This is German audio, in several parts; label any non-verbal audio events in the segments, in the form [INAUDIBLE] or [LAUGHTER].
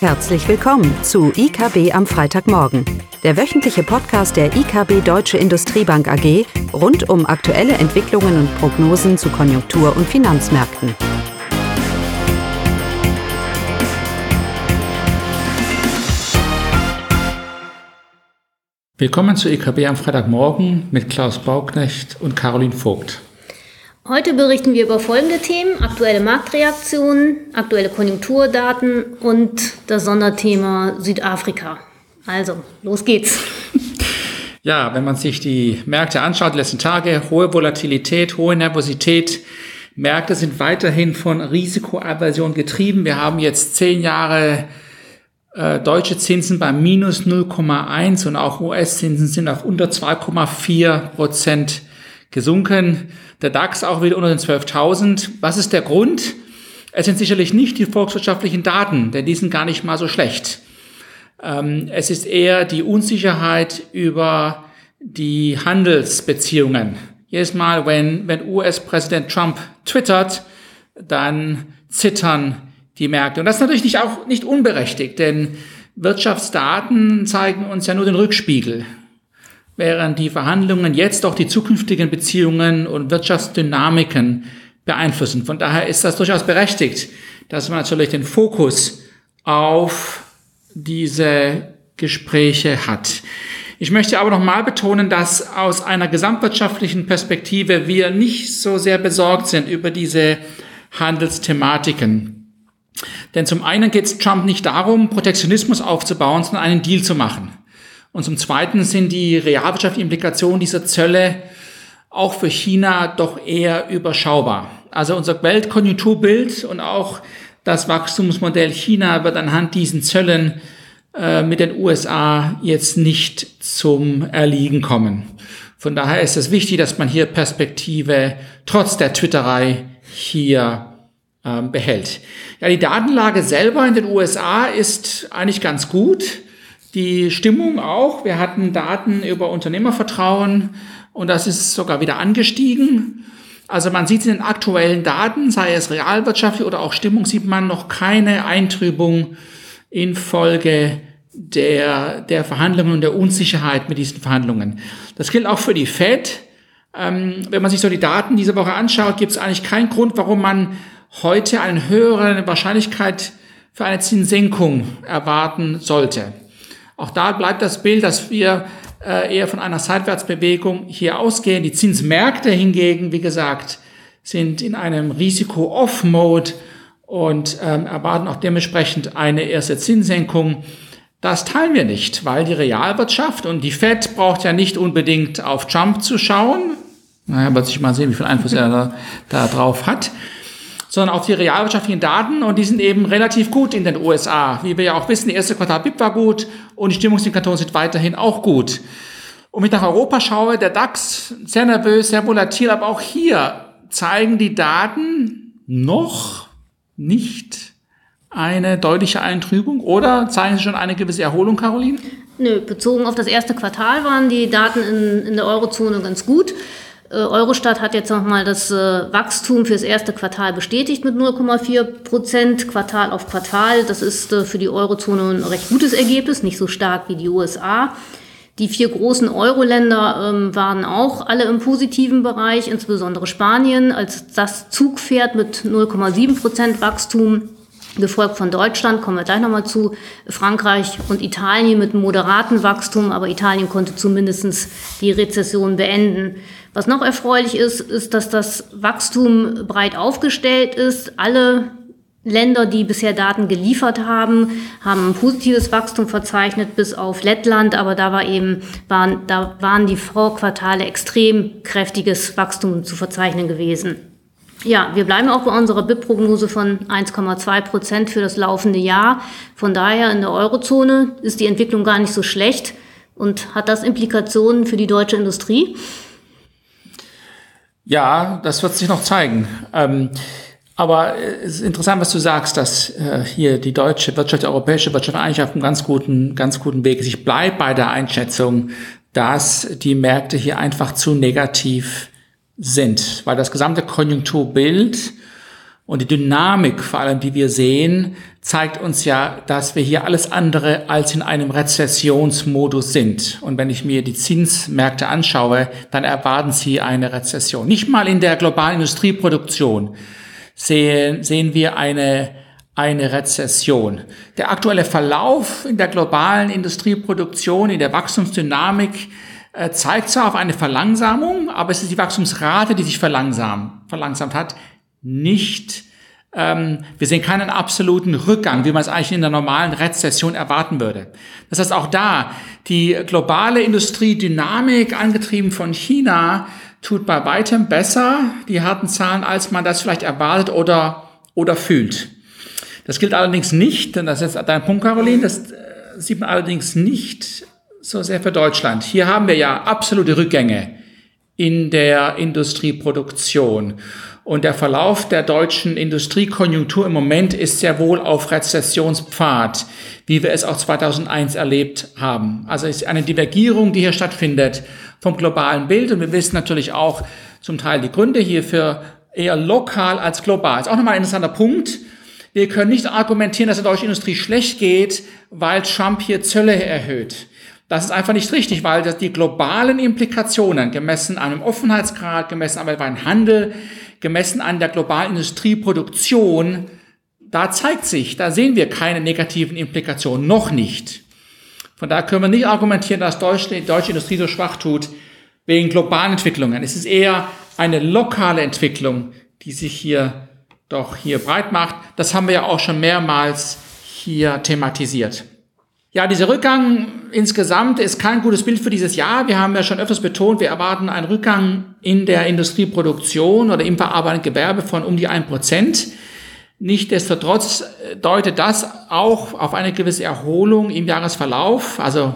Herzlich willkommen zu IKB am Freitagmorgen, der wöchentliche Podcast der IKB Deutsche Industriebank AG rund um aktuelle Entwicklungen und Prognosen zu Konjunktur- und Finanzmärkten. Willkommen zu IKB am Freitagmorgen mit Klaus Bauknecht und Caroline Vogt. Heute berichten wir über folgende Themen: aktuelle Marktreaktionen, aktuelle Konjunkturdaten und das Sonderthema Südafrika. Also, los geht's. Ja, wenn man sich die Märkte anschaut, die letzten Tage, hohe Volatilität, hohe Nervosität. Märkte sind weiterhin von Risikoaversion getrieben. Wir haben jetzt zehn Jahre äh, deutsche Zinsen bei minus 0,1 und auch US-Zinsen sind auf unter 2,4 Prozent gesunken. Der DAX auch wieder unter den 12.000. Was ist der Grund? Es sind sicherlich nicht die volkswirtschaftlichen Daten, denn die sind gar nicht mal so schlecht. Ähm, es ist eher die Unsicherheit über die Handelsbeziehungen. Jedes Mal, wenn, wenn US-Präsident Trump twittert, dann zittern die Märkte. Und das ist natürlich nicht auch nicht unberechtigt, denn Wirtschaftsdaten zeigen uns ja nur den Rückspiegel während die Verhandlungen jetzt auch die zukünftigen Beziehungen und Wirtschaftsdynamiken beeinflussen. Von daher ist das durchaus berechtigt, dass man natürlich den Fokus auf diese Gespräche hat. Ich möchte aber nochmal betonen, dass aus einer gesamtwirtschaftlichen Perspektive wir nicht so sehr besorgt sind über diese Handelsthematiken. Denn zum einen geht es Trump nicht darum, Protektionismus aufzubauen, sondern einen Deal zu machen. Und zum Zweiten sind die realwirtschaftlichen Implikationen dieser Zölle auch für China doch eher überschaubar. Also unser Weltkonjunkturbild und auch das Wachstumsmodell China wird anhand diesen Zöllen äh, mit den USA jetzt nicht zum Erliegen kommen. Von daher ist es wichtig, dass man hier Perspektive trotz der Twitterei hier ähm, behält. Ja, die Datenlage selber in den USA ist eigentlich ganz gut die Stimmung auch. Wir hatten Daten über Unternehmervertrauen und das ist sogar wieder angestiegen. Also man sieht in den aktuellen Daten, sei es realwirtschaftlich oder auch Stimmung, sieht man noch keine Eintrübung infolge der, der Verhandlungen und der Unsicherheit mit diesen Verhandlungen. Das gilt auch für die Fed. Ähm, wenn man sich so die Daten diese Woche anschaut, gibt es eigentlich keinen Grund, warum man heute eine höhere Wahrscheinlichkeit für eine Zinssenkung erwarten sollte. Auch da bleibt das Bild, dass wir äh, eher von einer Seitwärtsbewegung hier ausgehen. Die Zinsmärkte hingegen, wie gesagt, sind in einem Risiko-Off-Mode und ähm, erwarten auch dementsprechend eine erste Zinssenkung. Das teilen wir nicht, weil die Realwirtschaft und die Fed braucht ja nicht unbedingt auf Trump zu schauen. Naja, wird sich mal sehen, wie viel Einfluss er da, da drauf hat sondern auf die realwirtschaftlichen Daten und die sind eben relativ gut in den USA. Wie wir ja auch wissen, die erste Quartal BIP war gut und die Stimmungsindikatoren sind weiterhin auch gut. Und wenn ich nach Europa schaue, der DAX sehr nervös, sehr volatil, aber auch hier zeigen die Daten noch nicht eine deutliche Eintrübung oder zeigen sie schon eine gewisse Erholung, Caroline? Nö, bezogen auf das erste Quartal waren die Daten in, in der Eurozone ganz gut. Äh, Eurostat hat jetzt nochmal das äh, Wachstum fürs erste Quartal bestätigt mit 0,4 Prozent, Quartal auf Quartal. Das ist äh, für die Eurozone ein recht gutes Ergebnis, nicht so stark wie die USA. Die vier großen Euro-Länder ähm, waren auch alle im positiven Bereich, insbesondere Spanien als das Zugpferd mit 0,7 Prozent Wachstum, gefolgt von Deutschland, kommen wir gleich nochmal zu, Frankreich und Italien mit moderatem Wachstum, aber Italien konnte zumindest die Rezession beenden. Was noch erfreulich ist, ist, dass das Wachstum breit aufgestellt ist. Alle Länder, die bisher Daten geliefert haben, haben ein positives Wachstum verzeichnet, bis auf Lettland, aber da war eben, waren, da waren die Vorquartale extrem kräftiges Wachstum zu verzeichnen gewesen. Ja, wir bleiben auch bei unserer BIP-Prognose von 1,2 Prozent für das laufende Jahr. Von daher in der Eurozone ist die Entwicklung gar nicht so schlecht und hat das Implikationen für die deutsche Industrie? Ja, das wird sich noch zeigen. Ähm, aber es ist interessant, was du sagst, dass äh, hier die deutsche Wirtschaft, die europäische Wirtschaft eigentlich auf einem ganz guten, ganz guten Weg ist. Ich bleibe bei der Einschätzung, dass die Märkte hier einfach zu negativ sind, weil das gesamte Konjunkturbild Und die Dynamik, vor allem die wir sehen, zeigt uns ja, dass wir hier alles andere als in einem Rezessionsmodus sind. Und wenn ich mir die Zinsmärkte anschaue, dann erwarten sie eine Rezession. Nicht mal in der globalen Industrieproduktion sehen, sehen wir eine, eine Rezession. Der aktuelle Verlauf in der globalen Industrieproduktion, in der Wachstumsdynamik, zeigt zwar auf eine Verlangsamung, aber es ist die Wachstumsrate, die sich verlangsamt, verlangsamt hat, nicht, ähm, wir sehen keinen absoluten Rückgang, wie man es eigentlich in der normalen Rezession erwarten würde. Das heißt, auch da, die globale Industriedynamik, angetrieben von China, tut bei weitem besser, die harten Zahlen, als man das vielleicht erwartet oder, oder fühlt. Das gilt allerdings nicht, und das ist dein Punkt, Caroline, das äh, sieht man allerdings nicht so sehr für Deutschland. Hier haben wir ja absolute Rückgänge in der Industrieproduktion. Und der Verlauf der deutschen Industriekonjunktur im Moment ist sehr wohl auf Rezessionspfad, wie wir es auch 2001 erlebt haben. Also es ist eine Divergierung, die hier stattfindet vom globalen Bild. Und wir wissen natürlich auch zum Teil die Gründe hierfür eher lokal als global. Ist auch nochmal ein interessanter Punkt. Wir können nicht argumentieren, dass der deutschen Industrie schlecht geht, weil Trump hier Zölle erhöht. Das ist einfach nicht richtig, weil die globalen Implikationen gemessen an einem Offenheitsgrad, gemessen am weltweiten Handel, gemessen an der globalen Industrieproduktion, da zeigt sich, da sehen wir keine negativen Implikationen, noch nicht. Von daher können wir nicht argumentieren, dass die deutsche Industrie so schwach tut wegen globalen Entwicklungen. Es ist eher eine lokale Entwicklung, die sich hier doch hier breit macht. Das haben wir ja auch schon mehrmals hier thematisiert. Ja, dieser Rückgang insgesamt ist kein gutes Bild für dieses Jahr. Wir haben ja schon öfters betont, wir erwarten einen Rückgang in der Industrieproduktion oder im verarbeitenden Gewerbe von um die ein Prozent. Nichtsdestotrotz deutet das auch auf eine gewisse Erholung im Jahresverlauf. Also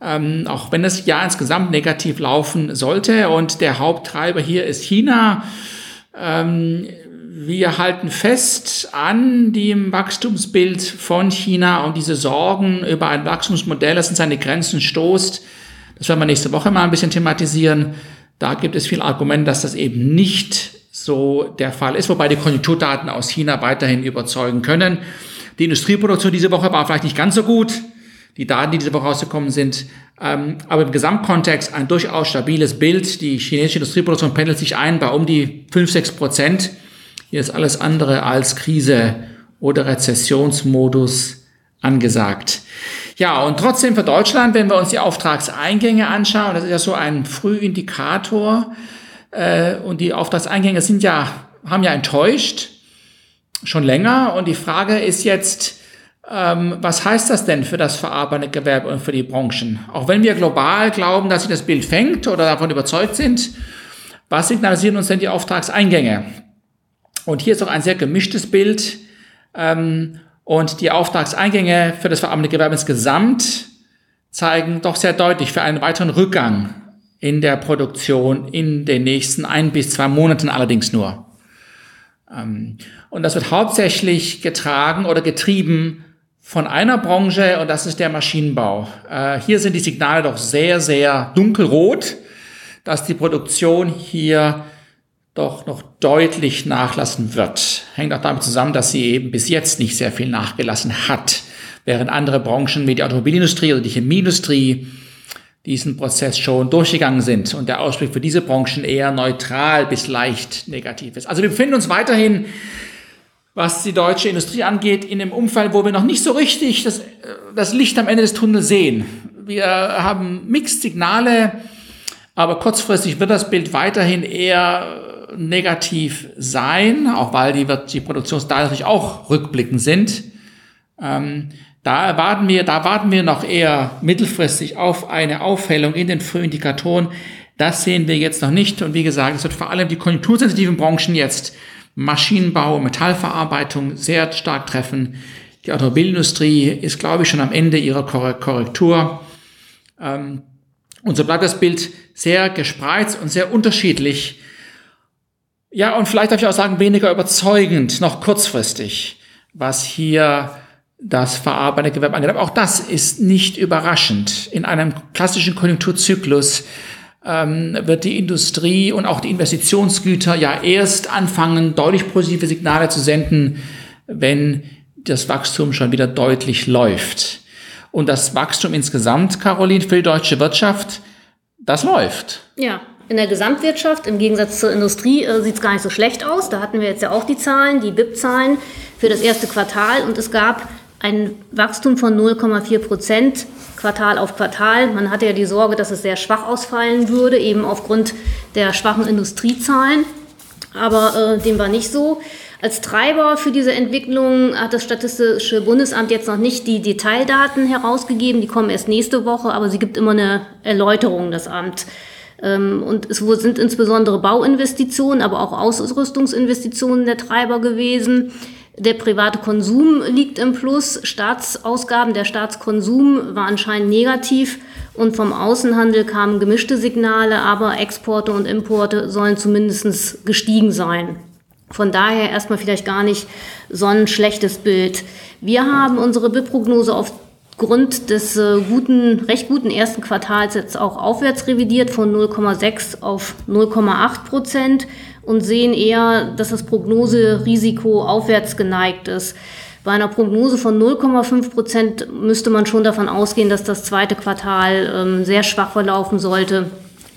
ähm, auch wenn das Jahr insgesamt negativ laufen sollte und der Haupttreiber hier ist China. Ähm, wir halten fest an dem Wachstumsbild von China und diese Sorgen über ein Wachstumsmodell, das in seine Grenzen stoßt. Das werden wir nächste Woche mal ein bisschen thematisieren. Da gibt es viele Argumente, dass das eben nicht so der Fall ist, wobei die Konjunkturdaten aus China weiterhin überzeugen können. Die Industrieproduktion diese Woche war vielleicht nicht ganz so gut. Die Daten, die diese Woche rausgekommen sind, ähm, aber im Gesamtkontext ein durchaus stabiles Bild. Die chinesische Industrieproduktion pendelt sich ein bei um die 5, 6 Prozent. Hier ist alles andere als Krise oder Rezessionsmodus angesagt. Ja, und trotzdem für Deutschland, wenn wir uns die Auftragseingänge anschauen, das ist ja so ein Frühindikator, äh, und die Auftragseingänge sind ja, haben ja enttäuscht, schon länger. Und die Frage ist jetzt, ähm, was heißt das denn für das verarbeitende Gewerbe und für die Branchen? Auch wenn wir global glauben, dass sich das Bild fängt oder davon überzeugt sind, was signalisieren uns denn die Auftragseingänge? Und hier ist auch ein sehr gemischtes Bild. Ähm, und die Auftragseingänge für das verarbeitende Gewerbe insgesamt zeigen doch sehr deutlich für einen weiteren Rückgang in der Produktion in den nächsten ein bis zwei Monaten allerdings nur. Ähm, und das wird hauptsächlich getragen oder getrieben von einer Branche und das ist der Maschinenbau. Äh, hier sind die Signale doch sehr, sehr dunkelrot, dass die Produktion hier doch noch deutlich nachlassen wird. Hängt auch damit zusammen, dass sie eben bis jetzt nicht sehr viel nachgelassen hat, während andere Branchen wie die Automobilindustrie oder die Chemieindustrie diesen Prozess schon durchgegangen sind und der Ausblick für diese Branchen eher neutral bis leicht negativ ist. Also wir befinden uns weiterhin, was die deutsche Industrie angeht, in einem Umfeld, wo wir noch nicht so richtig das, das Licht am Ende des Tunnels sehen. Wir haben Mixed Signale, aber kurzfristig wird das Bild weiterhin eher negativ sein, auch weil die, die Produktionsdaten natürlich auch rückblickend sind. Ähm, da erwarten wir, da warten wir noch eher mittelfristig auf eine Aufhellung in den Frühindikatoren. Das sehen wir jetzt noch nicht. Und wie gesagt, es wird vor allem die konjunktursensitiven Branchen jetzt Maschinenbau, Metallverarbeitung sehr stark treffen. Die Automobilindustrie ist, glaube ich, schon am Ende ihrer Korrektur. Ähm, und so bleibt das Bild sehr gespreizt und sehr unterschiedlich ja, und vielleicht darf ich auch sagen, weniger überzeugend, noch kurzfristig, was hier das verarbeitende Gewerbe angeht. Aber auch das ist nicht überraschend. In einem klassischen Konjunkturzyklus ähm, wird die Industrie und auch die Investitionsgüter ja erst anfangen, deutlich positive Signale zu senden, wenn das Wachstum schon wieder deutlich läuft. Und das Wachstum insgesamt, Caroline, für die deutsche Wirtschaft, das läuft. Ja, in der Gesamtwirtschaft, im Gegensatz zur Industrie, äh, sieht es gar nicht so schlecht aus. Da hatten wir jetzt ja auch die Zahlen, die BIP-Zahlen für das erste Quartal und es gab ein Wachstum von 0,4 Prozent Quartal auf Quartal. Man hatte ja die Sorge, dass es sehr schwach ausfallen würde, eben aufgrund der schwachen Industriezahlen. Aber äh, dem war nicht so. Als Treiber für diese Entwicklung hat das Statistische Bundesamt jetzt noch nicht die Detaildaten herausgegeben. Die kommen erst nächste Woche, aber sie gibt immer eine Erläuterung, das Amt. Ähm, und es sind insbesondere Bauinvestitionen, aber auch Ausrüstungsinvestitionen der Treiber gewesen. Der private Konsum liegt im Plus. Staatsausgaben, der Staatskonsum war anscheinend negativ und vom Außenhandel kamen gemischte Signale, aber Exporte und Importe sollen zumindest gestiegen sein. Von daher erstmal vielleicht gar nicht so ein schlechtes Bild. Wir haben unsere BIP-Prognose aufgrund des äh, guten, recht guten ersten Quartals jetzt auch aufwärts revidiert von 0,6 auf 0,8 Prozent und sehen eher, dass das Prognoserisiko aufwärts geneigt ist. Bei einer Prognose von 0,5 Prozent müsste man schon davon ausgehen, dass das zweite Quartal ähm, sehr schwach verlaufen sollte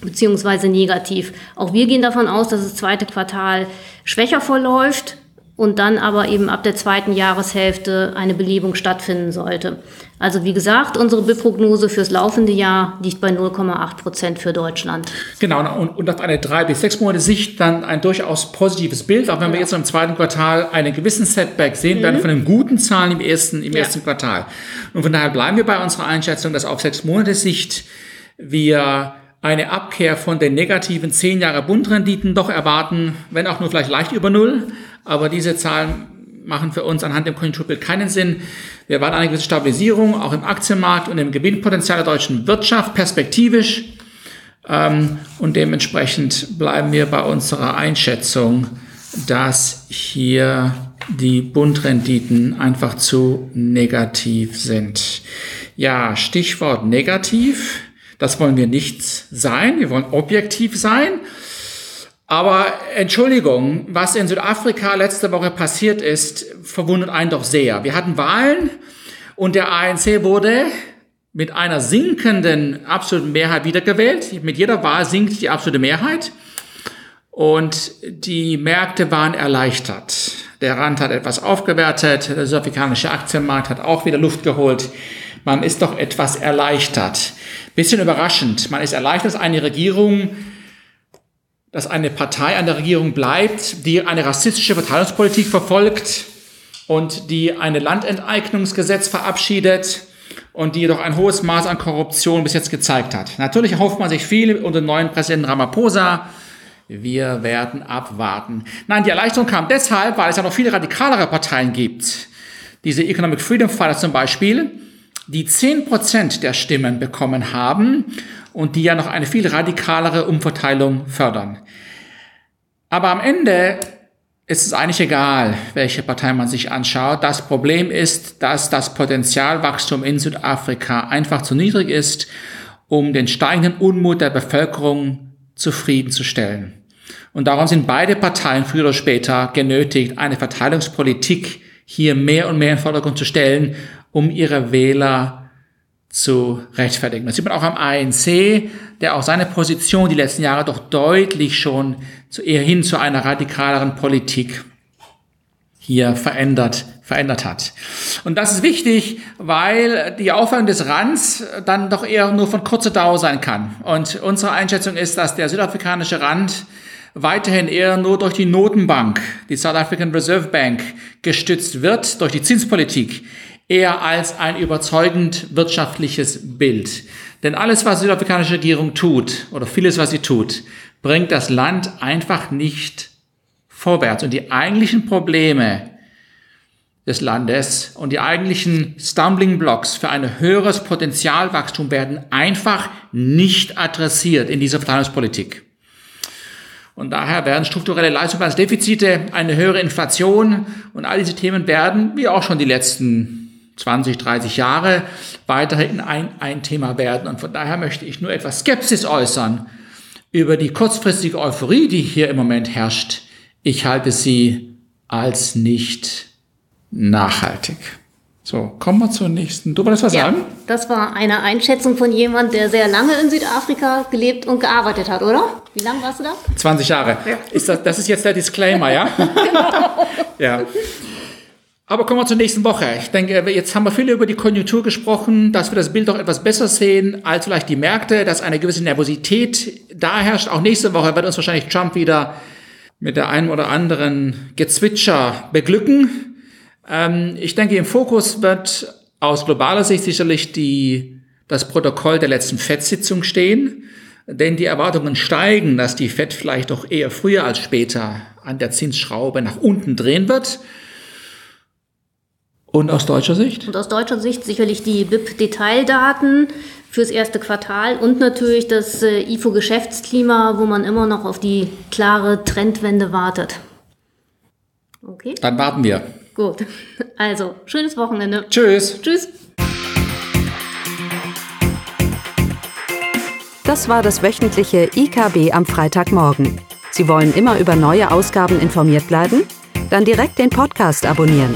beziehungsweise negativ. Auch wir gehen davon aus, dass das zweite Quartal schwächer verläuft und dann aber eben ab der zweiten Jahreshälfte eine Belebung stattfinden sollte. Also wie gesagt, unsere BIP-Prognose fürs laufende Jahr liegt bei 0,8 Prozent für Deutschland. Genau, und, und auf eine drei bis sechs Monate Sicht dann ein durchaus positives Bild, auch wenn ja. wir jetzt im zweiten Quartal einen gewissen Setback sehen mhm. werden von den guten Zahlen im ersten, im ja. ersten Quartal. Und von daher bleiben wir bei unserer Einschätzung, dass auf sechs Monate Sicht wir eine Abkehr von den negativen 10 Jahre Bundrenditen doch erwarten, wenn auch nur vielleicht leicht über Null. Aber diese Zahlen machen für uns anhand dem Konjunkturbild keinen Sinn. Wir erwarten eine gewisse Stabilisierung auch im Aktienmarkt und im Gewinnpotenzial der deutschen Wirtschaft perspektivisch. Ähm, und dementsprechend bleiben wir bei unserer Einschätzung, dass hier die Bundrenditen einfach zu negativ sind. Ja, Stichwort negativ. Das wollen wir nicht sein. Wir wollen objektiv sein. Aber Entschuldigung, was in Südafrika letzte Woche passiert ist, verwundert einen doch sehr. Wir hatten Wahlen und der ANC wurde mit einer sinkenden absoluten Mehrheit wiedergewählt. Mit jeder Wahl sinkt die absolute Mehrheit. Und die Märkte waren erleichtert. Der Rand hat etwas aufgewertet, der südafrikanische Aktienmarkt hat auch wieder Luft geholt. Man ist doch etwas erleichtert. Bisschen überraschend. Man ist erleichtert, dass eine Regierung, dass eine Partei an der Regierung bleibt, die eine rassistische Verteilungspolitik verfolgt und die ein Landenteignungsgesetz verabschiedet und die jedoch ein hohes Maß an Korruption bis jetzt gezeigt hat. Natürlich erhofft man sich viel unter dem neuen Präsidenten Ramaphosa. Wir werden abwarten. Nein, die Erleichterung kam deshalb, weil es ja noch viele radikalere Parteien gibt. Diese Economic Freedom Fighters zum Beispiel, die 10% der Stimmen bekommen haben und die ja noch eine viel radikalere Umverteilung fördern. Aber am Ende ist es eigentlich egal, welche Partei man sich anschaut. Das Problem ist, dass das Potenzialwachstum in Südafrika einfach zu niedrig ist, um den steigenden Unmut der Bevölkerung zufriedenzustellen. Und darum sind beide Parteien früher oder später genötigt, eine Verteilungspolitik hier mehr und mehr in Vordergrund zu stellen um ihre Wähler zu rechtfertigen. Das sieht man auch am ANC, der auch seine Position die letzten Jahre doch deutlich schon zu, eher hin zu einer radikaleren Politik hier verändert, verändert hat. Und das ist wichtig, weil die Aufwand des Rands dann doch eher nur von kurzer Dauer sein kann. Und unsere Einschätzung ist, dass der südafrikanische Rand weiterhin eher nur durch die Notenbank, die South African Reserve Bank, gestützt wird, durch die Zinspolitik eher als ein überzeugend wirtschaftliches Bild. Denn alles, was die südafrikanische Regierung tut, oder vieles, was sie tut, bringt das Land einfach nicht vorwärts. Und die eigentlichen Probleme des Landes und die eigentlichen Stumbling Blocks für ein höheres Potenzialwachstum werden einfach nicht adressiert in dieser Verteilungspolitik. Und daher werden strukturelle Leistungsdefizite, eine höhere Inflation und all diese Themen werden, wie auch schon die letzten 20, 30 Jahre weiterhin ein, ein Thema werden. Und von daher möchte ich nur etwas Skepsis äußern, über die kurzfristige Euphorie, die hier im Moment herrscht, ich halte sie als nicht nachhaltig. So, kommen wir zur nächsten. Du wolltest was Ja, sagen? das war eine Einschätzung von jemand, der sehr lange in Südafrika gelebt und gearbeitet hat, oder? Wie lange warst du da? 20 Jahre. Ist das, das ist jetzt der Disclaimer, ja? [LAUGHS] ja. Aber kommen wir zur nächsten Woche. Ich denke, jetzt haben wir viel über die Konjunktur gesprochen, dass wir das Bild doch etwas besser sehen als vielleicht die Märkte, dass eine gewisse Nervosität da herrscht. Auch nächste Woche wird uns wahrscheinlich Trump wieder mit der einen oder anderen Gezwitscher beglücken. Ähm, ich denke, im Fokus wird aus globaler Sicht sicherlich die, das Protokoll der letzten FED-Sitzung stehen, denn die Erwartungen steigen, dass die FED vielleicht doch eher früher als später an der Zinsschraube nach unten drehen wird. Und aus deutscher Sicht? Und aus deutscher Sicht sicherlich die BIP-Detaildaten fürs erste Quartal und natürlich das äh, IFO-Geschäftsklima, wo man immer noch auf die klare Trendwende wartet. Okay, Dann warten wir. gut. Also, schönes Wochenende. Tschüss. Tschüss. Das war das wöchentliche IKB am Freitagmorgen. Sie wollen immer über neue Ausgaben informiert bleiben? Dann direkt den Podcast abonnieren.